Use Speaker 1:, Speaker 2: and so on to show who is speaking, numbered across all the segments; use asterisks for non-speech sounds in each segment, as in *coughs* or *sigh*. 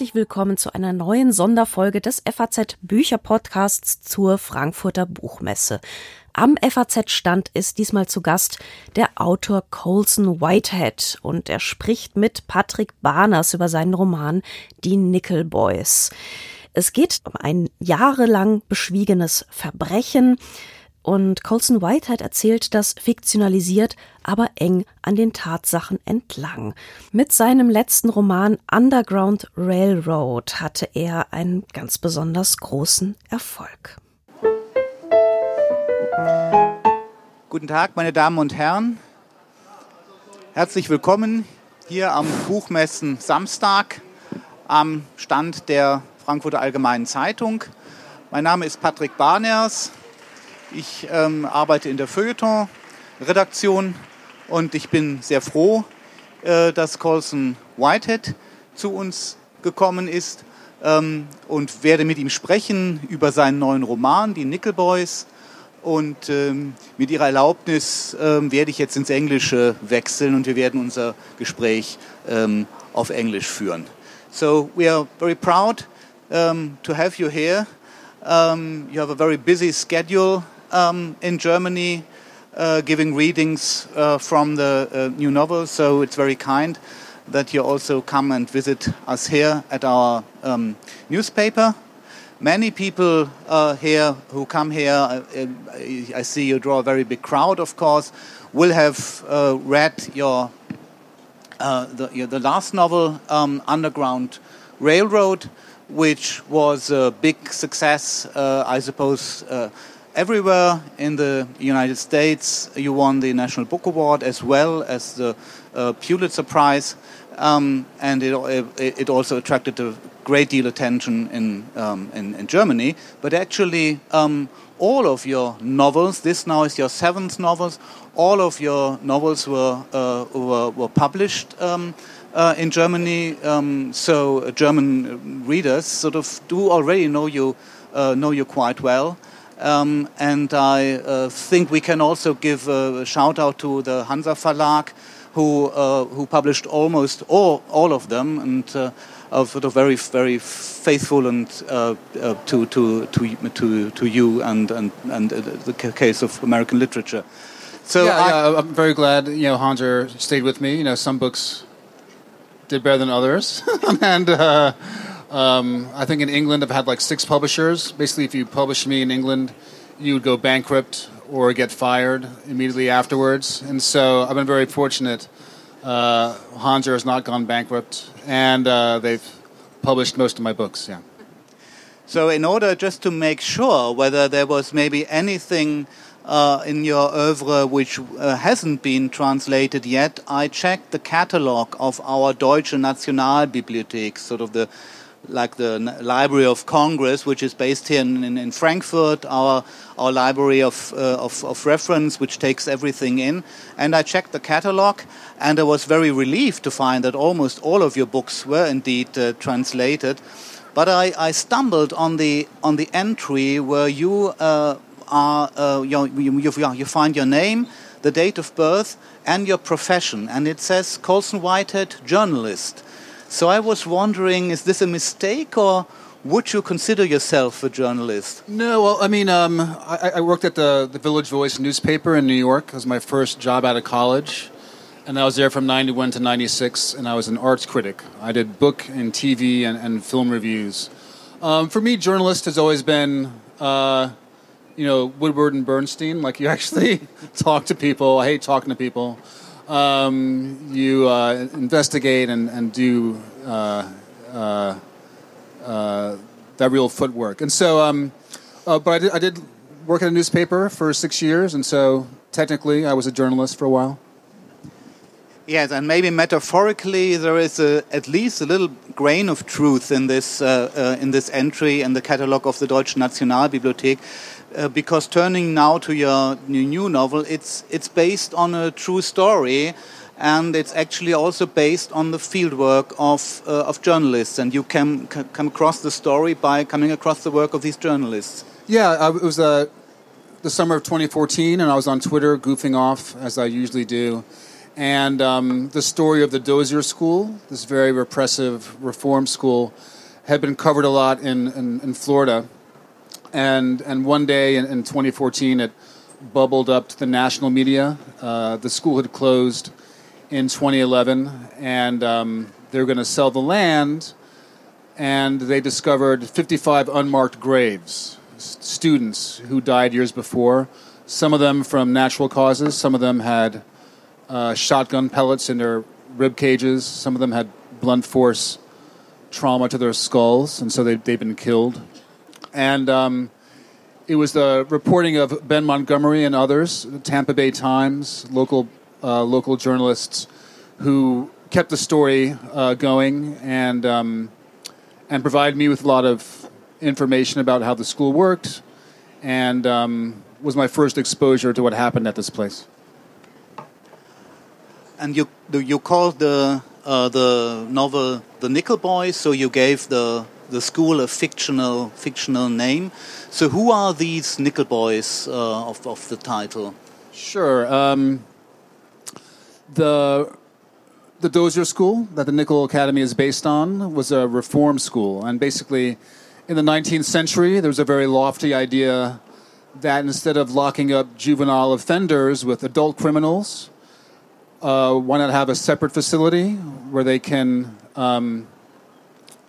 Speaker 1: herzlich willkommen zu einer neuen Sonderfolge des FAZ Bücherpodcasts zur Frankfurter Buchmesse. Am FAZ-Stand ist diesmal zu Gast der Autor Colson Whitehead und er spricht mit Patrick Barners über seinen Roman Die Nickel Boys. Es geht um ein jahrelang beschwiegenes Verbrechen. Und Colson Whitehead erzählt das fiktionalisiert, aber eng an den Tatsachen entlang. Mit seinem letzten Roman Underground Railroad hatte er einen ganz besonders großen Erfolg.
Speaker 2: Guten Tag, meine Damen und Herren. Herzlich willkommen hier am Buchmessen Samstag am Stand der Frankfurter Allgemeinen Zeitung. Mein Name ist Patrick Barners. Ich ähm, arbeite in der Feuilleton-Redaktion und ich bin sehr froh, äh, dass Colson Whitehead zu uns gekommen ist ähm, und werde mit ihm sprechen über seinen neuen Roman, Die Nickel Boys. Und ähm, mit Ihrer Erlaubnis ähm, werde ich jetzt ins Englische wechseln und wir werden unser Gespräch ähm, auf Englisch führen. So we are very proud um, to have you here. Um, you have a very busy schedule um, in Germany, uh, giving readings uh, from the uh, new novel. So it's very kind that you also come and visit us here at our um, newspaper. Many people uh, here who come here, uh, I see you draw a very big crowd, of course, will have uh, read your, the, your, the, last novel, um, Underground Railroad, which was a big success, I suppose everywhere in the United States. You won the National Book Award as well as the uh, Pulitzer Prize, um, and it, it, also attracted a great deal of attention in, um, in, in, Germany. But actually, um, all of your novels, this now is your seventh novels, all of your novels were, uh, were, were, published. Um, uh, in Germany, um, so German readers sort of do already know you uh, know you quite well. Um, and I uh, think we can also give a shout out to the Hanser Verlag, who uh, who published almost all all of them, and uh, are sort of very very faithful and uh, uh, to, to to to to you and and and the case of American literature.
Speaker 3: So yeah, I, yeah, I'm very glad you know Hanser stayed with me. You know, some books did better than others, *laughs* and. Um, I think in England, I've had like six publishers. Basically, if you published me in England, you would go bankrupt or get fired immediately afterwards. And so I've been very fortunate. Uh, Hanser has not gone bankrupt, and uh, they've published most of my books. Yeah.
Speaker 2: So, in order just to make sure whether there was maybe anything uh, in your oeuvre which uh, hasn't been translated yet, I checked the catalog of our Deutsche Nationalbibliothek, sort of the like the Library of Congress, which is based here in, in, in Frankfurt, our, our library of, uh, of, of, reference, which takes everything in. And I checked the catalog, and I was very relieved to find that almost all of your books were indeed uh, translated. But I, I, stumbled on the, on the entry where you, uh, are, uh, you, you, you find your name, the date of birth, and your profession. And it says Colson Whitehead, journalist. So I was wondering, is this a mistake or would you consider yourself a journalist?
Speaker 3: No, well, I mean, um, I, I, worked at the, the Village Voice newspaper in New York. It was my first job out of college. And I was there from 91 to 96, and I was an arts critic. I did book and TV and, and film reviews. Um, for me, journalist has always been, uh, you know, Woodward and Bernstein. Like, you *laughs* actually talk to people. I hate talking to people um, you uh, investigate and, and do uh, uh, uh, that real footwork. And so, um, but I did, I did work at a newspaper for six years, and so technically I was a journalist for a while.
Speaker 2: Yes, and maybe metaphorically, there is a, at least a little grain of truth in this uh, uh, in this entry in the catalogue of the Deutsche Nationalbibliothek, uh, because turning now to your new novel, it's it's based on a true story, and it's actually also based on the fieldwork of uh, of journalists, and you can come across the story by coming across the work of these journalists.
Speaker 3: Yeah, it was uh, the summer of 2014, and I was on Twitter goofing off as I usually do And um, the story of the Dozier School, this very repressive reform school, had been covered a lot in, in, in Florida. And, and one day in, in, 2014, it bubbled up to the national media. Uh, the school had closed in 2011, and um, they were going to sell the land, and they discovered 55 unmarked graves, students who died years before. Some of them from natural causes, some of them had uh, shotgun pellets in their rib cages, some of them had blunt force trauma to their skulls, and so they, they've been killed. And um, it was the reporting of Ben Montgomery and others, Tampa Bay Times, local uh, local journalists, who kept the story uh, going and um, and provided me with a lot of information about how the school worked, and um, was my first exposure to what happened at this place.
Speaker 2: And you you called the uh, the novel the Nickel Boys, so you gave the the school a fictional fictional name. So who are these Nickel Boys uh, of of the title?
Speaker 3: Sure. Um, the the Dozier School that the Nickel Academy is based on was a reform school, and basically, in the 19th century, there was a very lofty idea that instead of locking up juvenile offenders with adult criminals, uh, why not have a separate facility where they can um,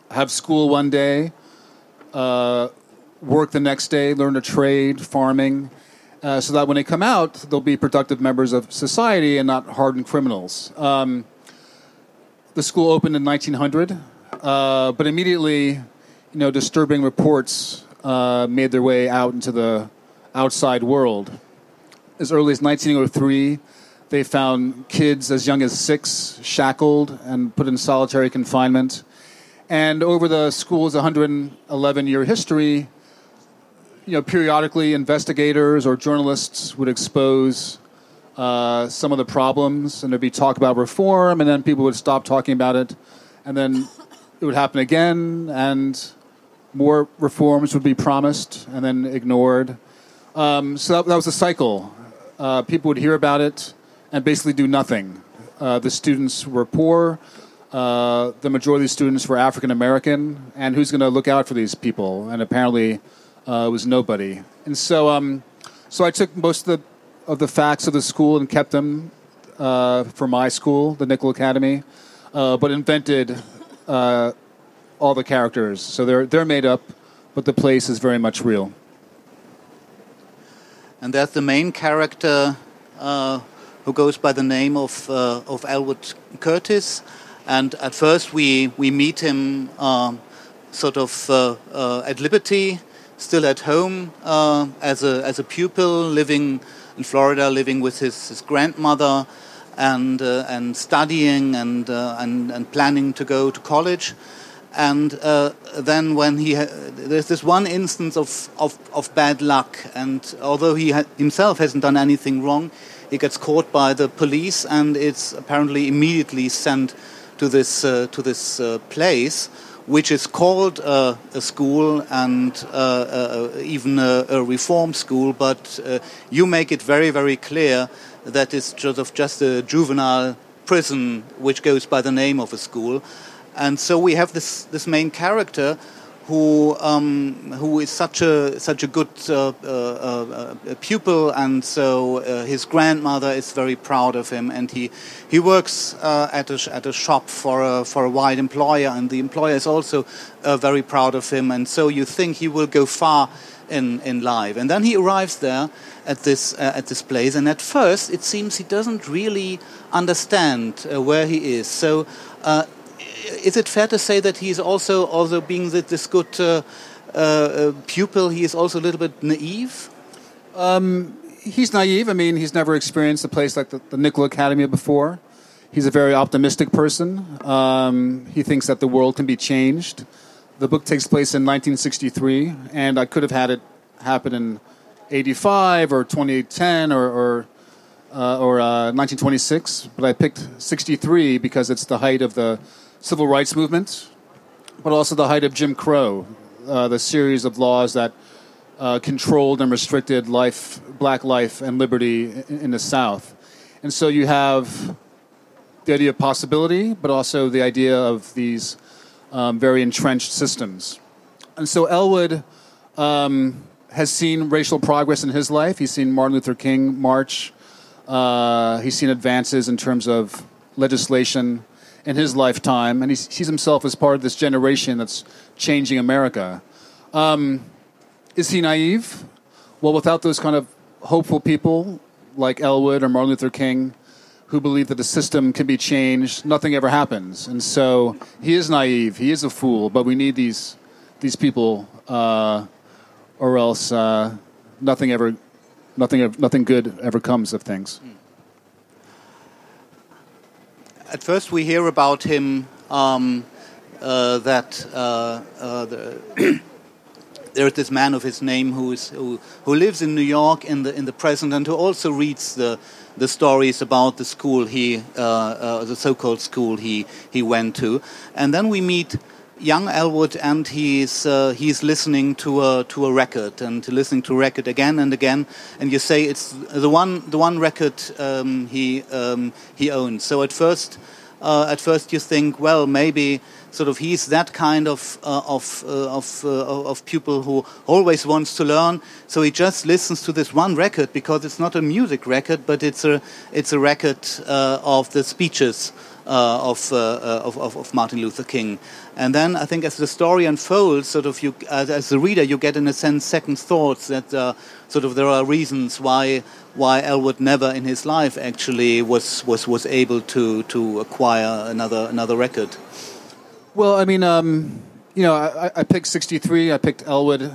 Speaker 3: have school one day, uh, work the next day, learn a trade, farming, uh, so that when they come out, they'll be productive members of society and not hardened criminals. Um, the school opened in 1900, uh, but immediately, you know, disturbing reports uh, made their way out into the outside world. As early as 1903, they found kids as young as six shackled and put in solitary confinement. And over the school's 111 year history, you know, periodically investigators or journalists would expose uh, some of the problems, and there'd be talk about reform, and then people would stop talking about it, and then it would happen again, and more reforms would be promised and then ignored. Um, so that, that, was a cycle. Uh, people would hear about it and basically do nothing. Uh, the students were poor. Uh, the majority of the students were African American, and who's going to look out for these people? And apparently, uh, was nobody. And so, um, so I took most of the of the facts of the school and kept them uh, for my school, the Nickel Academy, uh, but invented uh, all the characters. So they're they're made up, but the place is very much real.
Speaker 2: And that's the main character uh, who goes by the name of uh, of Elwood Curtis. And at first, we we meet him um, sort of at liberty still at home uh, as a as a pupil, living in Florida, living with his, his grandmother, and uh, and studying and, uh, and and planning to go to college. And uh, then when he there's this one instance of, of, of bad luck, and although he ha himself hasn't done anything wrong, he gets caught by the police, and it's apparently immediately sent to this uh, to this uh, place which is called uh, a school and uh, uh, even a, a, reform school, but uh, you make it very, very clear that it's of just a juvenile prison which goes by the name of a school. And so we have this, this main character who um, who is such a such a good uh, uh, uh, pupil, and so uh, his grandmother is very proud of him, and he he works uh, at a at a shop for a for a white employer, and the employer is also uh, very proud of him, and so you think he will go far in in life, and then he arrives there at this at this place, and at first it seems he doesn't really understand where he is, so is it fair to say that he's also, although being this good uh, uh, pupil, he is also a little bit naive?
Speaker 3: Um, he's naive. I mean, he's never experienced a place like the, the Nickel Academy before. He's a very optimistic person. Um, he thinks that the world can be changed. The book takes place in 1963, and I could have had it happen in 85 or 2010 or, or uh, or uh, 1926, but I picked 63 because it's the height of the civil rights movement, but also the height of Jim Crow, uh, the series of laws that uh, controlled and restricted life, black life, and liberty in, in, the South. And so you have the idea of possibility, but also the idea of these um, very entrenched systems. And so Elwood um, has seen racial progress in his life. He's seen Martin Luther King march. Uh, he's seen advances in terms of legislation in his lifetime, and he sees himself as part of this generation that's changing America. Um, is he naive? Well, without those kind of hopeful people like Elwood or Martin Luther King, who believe that the system can be changed, nothing ever happens. And so he is naive, he is a fool, but we need these, these people, uh, or else uh, nothing, ever, nothing, nothing good ever comes of things.
Speaker 2: At first, we hear about him um, uh, that uh, uh, the *coughs* there's this man of his name who, is, who, who lives in New York in the, in the present and who also reads the, the stories about the school he, uh, uh, the so-called school he, he went to. And then we meet young Elwood and he's, uh, he's listening to a, to a record and listening to a record again and again. And you say it's the one, the one record um, he, um, he owns. So at first, uh, at first you think, well, maybe sort of he's that kind of uh, of uh, of, uh, of pupil who always wants to learn. So he just listens to this one record because it's not a music record, but it's a it's a record uh, of the speeches. Uh, of, uh, of, of Martin Luther King, and then I think as the story unfolds, sort of you as, as the reader, you get in a sense second thoughts that sort of there are reasons why why Elwood never in his life actually was was was able to to acquire another another record.
Speaker 3: Well, I mean, um, you know, I, I, picked 63. I picked Elwood, uh,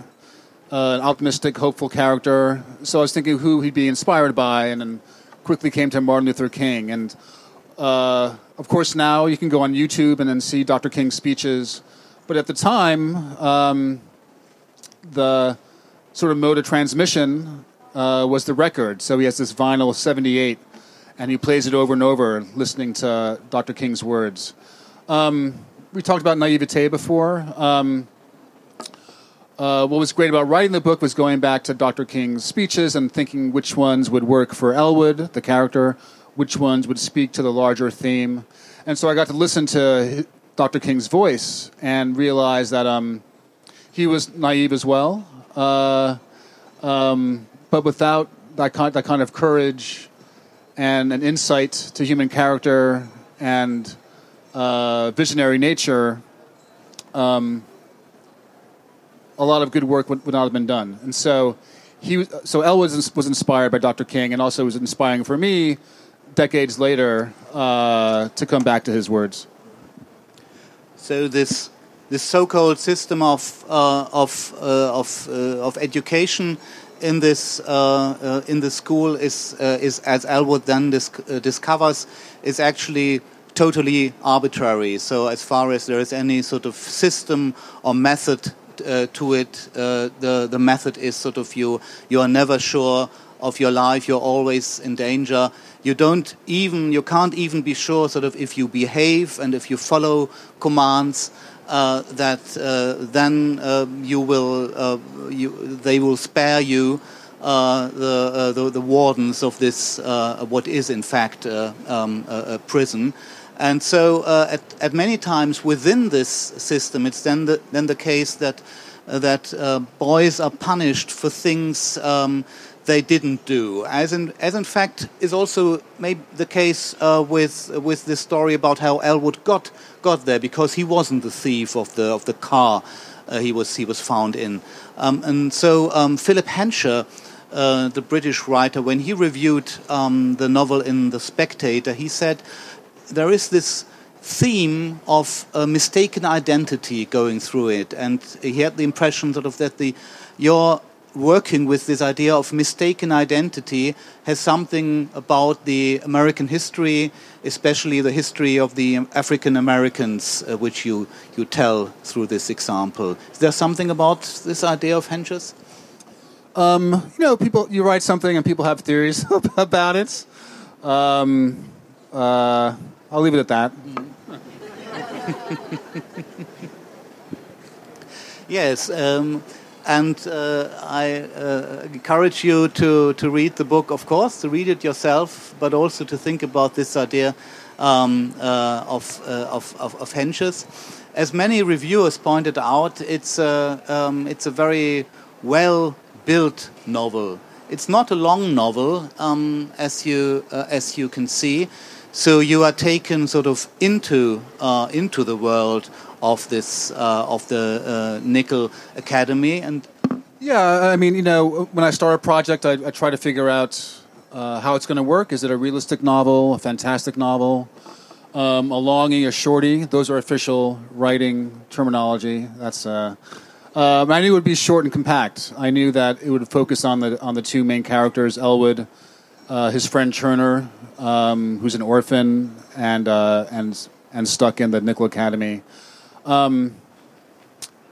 Speaker 3: an optimistic, hopeful character. So I was thinking who he'd be inspired by, and then quickly came to Martin Luther King. And uh, of course, now you can go on YouTube and then see Dr. King's speeches. But at the time, um, the sort of mode of transmission uh, was the record. So he has this vinyl 78, and he plays it over and over, listening to Dr. King's words. Um, we talked about naivete before. Um, uh, what was great about writing the book was going back to Dr. King's speeches and thinking which ones would work for Elwood, the character, which ones would speak to the larger theme. And so I got to listen to Dr. King's voice and realize that um, he was naive as well, uh, um, but without that kind, that kind of courage and an insight to human character and uh, visionary nature, um, a lot of good work would, would, not have been done. And so he so Elwood was, was inspired by Dr. King, and also was inspiring for me decades later uh, to come back to his words.
Speaker 2: So this this so-called system of uh, of uh, of uh, of education in this uh, uh, in the school is is as Elwood then dis discovers is actually totally arbitrary. So as far as there is any sort of system or method uh, to it, uh, the the method is sort of you you are never sure of your life. You're always in danger. You don't even you can't even be sure sort of if you behave and if you follow commands. Uh, that uh, then uh, you will uh, you, they will spare you uh, the, uh, the, the wardens of this what is in fact um, a, prison and so, uh, at, at, many times within this system, it's then the, then the case that uh, that uh, boys are punished for things um, they didn't do, as in as in fact is also maybe the case uh, with with this story about how Elwood got got there because he wasn't the thief of the of the car uh, he was he was found in, um, and so um, Philip Hensher. Uh, the British writer, when he reviewed um, the novel in The Spectator, he said there is this theme of a mistaken identity going through it, and he had the impression sort of that the your working with this idea of mistaken identity has something about the American history, especially the history of the African Americans, uh, which you, you tell through this example. Is there something about this idea of Hensher's?
Speaker 3: Um, you know, people you write something and people have theories *laughs* about it. Um, uh, I'll leave it at that. *laughs*
Speaker 2: yes. Um, and uh, I uh, encourage you to, to read the book, of course, to read it yourself, but also to think about this idea um, uh, of, uh, of, of, of Hensher's. As many reviewers pointed out, it's a, um, it's a very well built novel. It's not a long novel, um, as, you, uh, as you can see. So you are taken sort of into, uh, into the world of this uh, of the uh, Nickel Academy and
Speaker 3: yeah I mean you know when I start a project I, I try to figure out uh, how it's going to work. Is it a realistic novel a fantastic novel? Um, a longy a shorty those are official writing terminology. That's uh, um, I knew it would be short and compact. I knew that it would focus on the on the two main characters Elwood uh, his friend Turner um, who's an orphan and uh, and and stuck in the Nickel Academy um,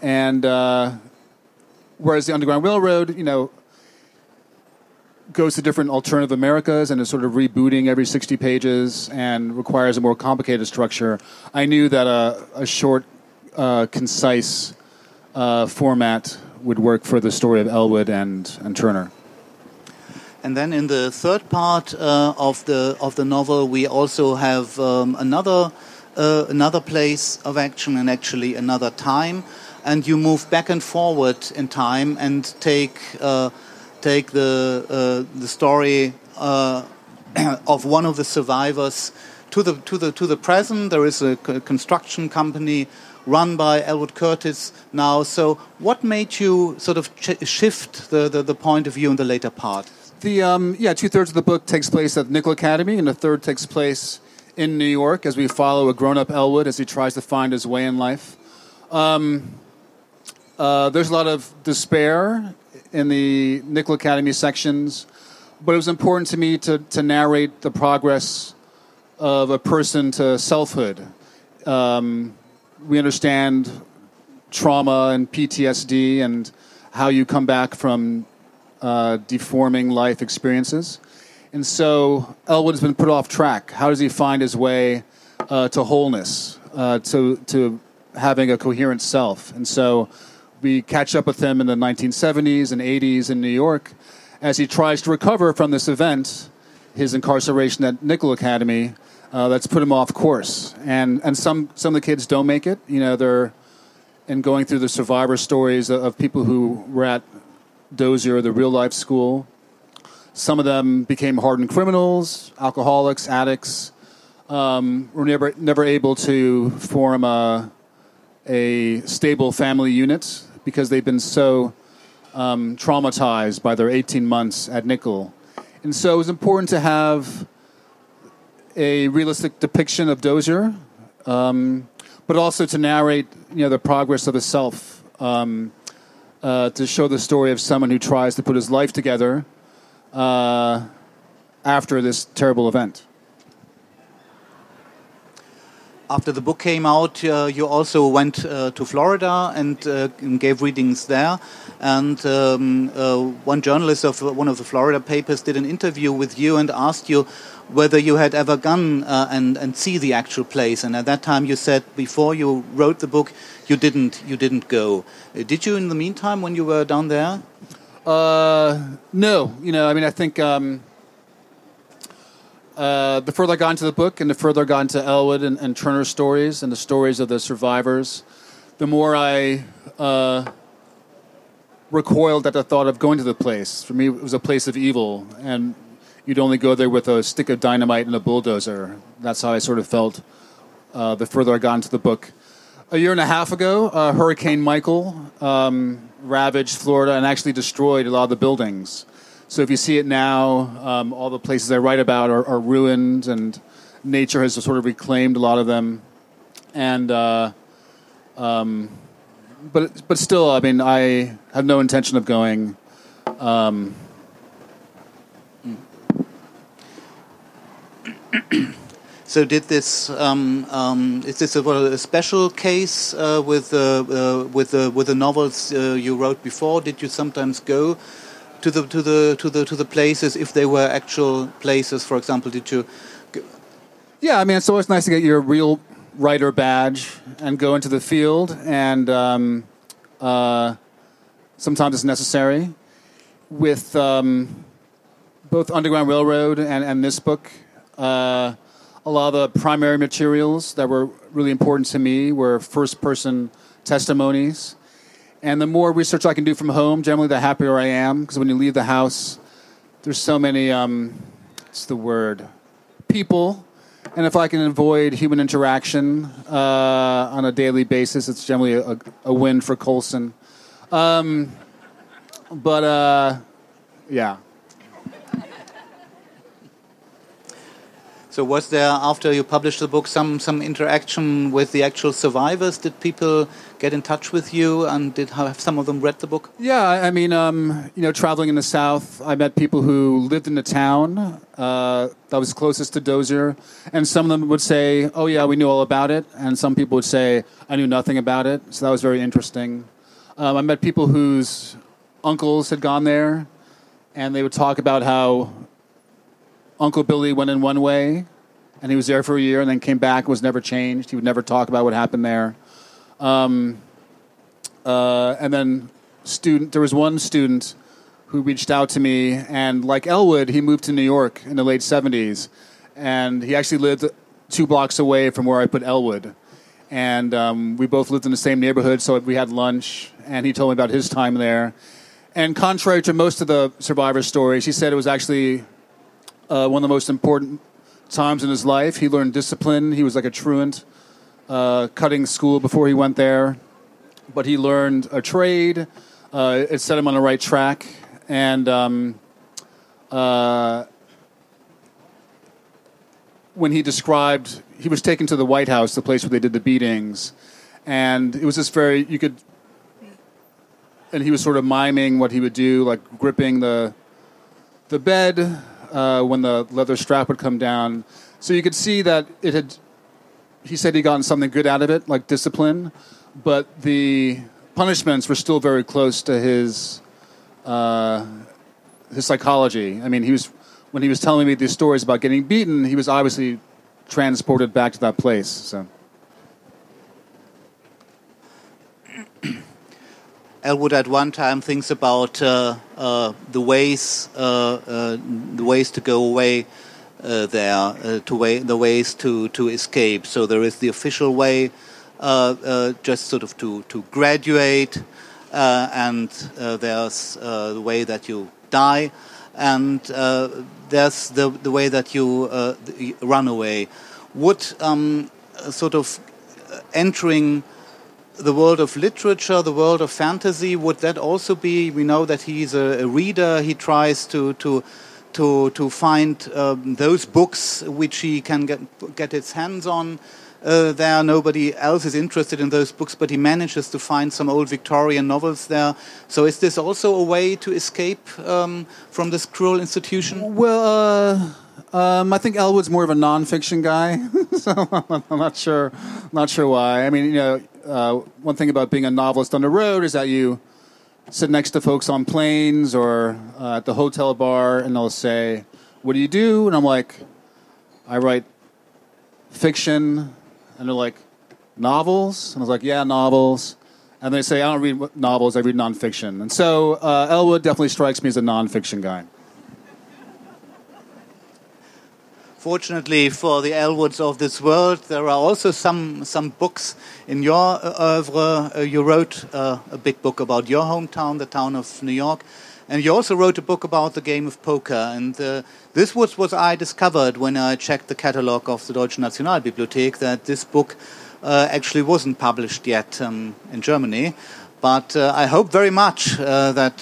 Speaker 3: and uh, whereas the Underground Railroad, you know, goes to different alternative Americas and is sort of rebooting every 60 pages and requires a more complicated structure, I knew that a, a short, uh, concise uh, format would work for the story of Elwood and, and Turner.
Speaker 2: And then in the third part uh, of the of the novel, we also have um, another uh, another place of action and actually another time, and you move back and forward in time and take uh, take the uh, the story uh, *clears throat* of one of the survivors to the to the to the present. There is a construction company run by Elwood Curtis now. So, what made you sort of shift the, the, the, point of view in the later part?
Speaker 3: The um, yeah, two thirds of the book takes place at Nickel Academy, and a third takes place in New York as we follow a grown up Elwood as he tries to find his way in life. Um, uh, there's a lot of despair in the Nickel Academy sections, but it was important to me to, to narrate the progress of a person to selfhood. Um, we understand trauma and PTSD and how you come back from uh, deforming life experiences. And so Elwood has been put off track. How does he find his way uh, to wholeness, uh, to, to having a coherent self? And so we catch up with him in the 1970s and 80s in New York as he tries to recover from this event, his incarceration at Nickel Academy, uh, that's put him off course. And, and some, some of the kids don't make it. You know, they're and going through the survivor stories of, of people who were at Dozier, the real life school, some of them became hardened criminals, alcoholics, addicts. Um, were never never able to form a a stable family unit because they've been so um, traumatized by their 18 months at Nickel. And so it was important to have a realistic depiction of Dozier, um, but also to narrate you know, the progress of the self, um, uh, to show the story of someone who tries to put his life together uh, after this terrible event.
Speaker 2: After the book came out, uh, you also went uh, to Florida and, uh, gave readings there. And um, uh, one journalist of one of the Florida papers did an interview with you and asked you whether you had ever gone uh, and, and see the actual place. And at that time, you said before you wrote the book, you didn't you didn't go. did you in the meantime when you were down there?
Speaker 3: Uh, no, you know, I mean, I think um, uh, the further I got into the book and the further I got into Elwood and, and Turner's stories and the stories of the survivors, the more I uh, recoiled at the thought of going to the place. For me, it was a place of evil, and you'd only go there with a stick of dynamite and a bulldozer. That's how I sort of felt uh, the further I got into the book. A year and a half ago, uh, Hurricane Michael. Um, ravaged Florida and actually destroyed a lot of the buildings. So if you see it now, um, all the places I write about are, are, ruined, and nature has sort of reclaimed a lot of them. And uh, um, but but still, I mean, I have no intention of going. Um,
Speaker 2: So did this? Um, um, is this a, a special case uh, with uh, uh, with the with the novels uh, you wrote before? Did you sometimes go to the to the to the to the places if they were actual places? For example, did you?
Speaker 3: Yeah, I mean, it's always nice to get your real writer badge and go into the field and um, uh, sometimes it's necessary. With um, both Underground Railroad and, and this book, uh, a lot of the primary materials that were really important to me were first person testimonies. And the more research I can do from home, generally, the happier I am. Because when you leave the house, there's so many, um, what's the word? People. And if I can avoid human interaction uh, on a daily basis, it's generally a, a win for Colson. Um, but uh, yeah.
Speaker 2: So was there after you published the book some some interaction with the actual survivors? Did people get in touch with you, and did have some of them read the book?
Speaker 3: Yeah, I mean, um, you know, traveling in the South, I met people who lived in the town uh, that was closest to Dozier, and some of them would say, "Oh yeah, we knew all about it," and some people would say, "I knew nothing about it." So that was very interesting. Um, I met people whose uncles had gone there, and they would talk about how Uncle Billy went in one way, and he was there for a year, and then came back, was never changed. He would never talk about what happened there. Um, uh, and then student, there was one student who reached out to me, and like Elwood, he moved to New York in the late '70s, and he actually lived two blocks away from where I put Elwood. And um, we both lived in the same neighborhood, so we had lunch, and he told me about his time there. And contrary to most of the survivor stories, he said it was actually uh, one of the most important times in his life. He learned discipline. He was like a truant, uh, cutting school before he went there, but he learned a trade. Uh, it set him on the right track, and um, uh, when he described, he was taken to the White House, the place where they did the beatings, and it was just very you could. And he was sort of miming what he would do, like gripping the the bed, uh, when the leather strap would come down. So you could see that it had. He said he gotten something good out of it, like discipline, but the punishments were still very close to his uh, his psychology. I mean, he was when he was telling me these stories about getting beaten, he was obviously transported back to that place. So.
Speaker 2: Elwood at one time thinks about uh, uh, the ways uh, uh the ways to go away uh, there, to way, the ways to, to escape. So there is the official way, just sort of to to graduate, and there's the way that you die, and there's the the way that you run away. Would um, sort of entering the world of literature, the world of fantasy, would that also be? We know that he's a, a reader. He tries to to to to find um, those books which he can get get his hands on. Uh, there, nobody else is interested in those books, but he manages to find some old Victorian novels there. So, is this also a way to escape um, from this cruel institution?
Speaker 3: Well. Uh um, I think Elwood's more of a nonfiction guy, *laughs* so I'm not sure, not sure why. I mean, you know, uh, one thing about being a novelist on the road is that you sit next to folks on planes or uh, at the hotel bar, and they'll say, "What do you do?" And I'm like, "I write fiction," and they're like, "Novels?" And I was like, "Yeah, novels." And they say, "I don't read novels; I read nonfiction." And so uh, Elwood definitely strikes me as a nonfiction guy.
Speaker 2: Fortunately for the Elwoods of this world, there are also some some books in your oeuvre. Uh, you wrote uh, a big book about your hometown, the town of New York, and you also wrote a book about the game of poker. And uh, this was what I discovered when I checked the catalog of the Deutsche Nationalbibliothek that this book uh, actually wasn't published yet um, in Germany. But uh, I hope very much uh, that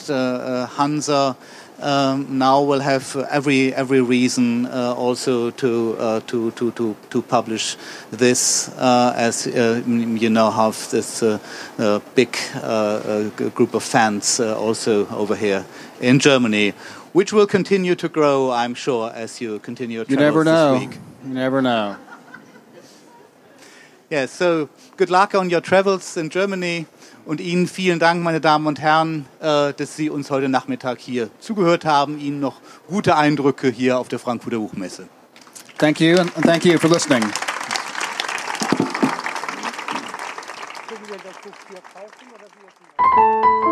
Speaker 2: Hanser um, now will have every every reason uh, also to, uh, to to to to publish this uh, as uh, you know have this uh, uh, big group of fans also over here in Germany, which will continue to grow, I'm sure, as you continue.
Speaker 3: Your You never know. You never know.
Speaker 2: Yeah. So good luck on your travels in Germany. Und Ihnen vielen Dank, meine Damen und Herren, äh, dass Sie uns heute Nachmittag hier zugehört haben. Ihnen noch gute Eindrücke hier auf der Frankfurter Buchmesse.
Speaker 3: Thank you and thank you for listening. Können wir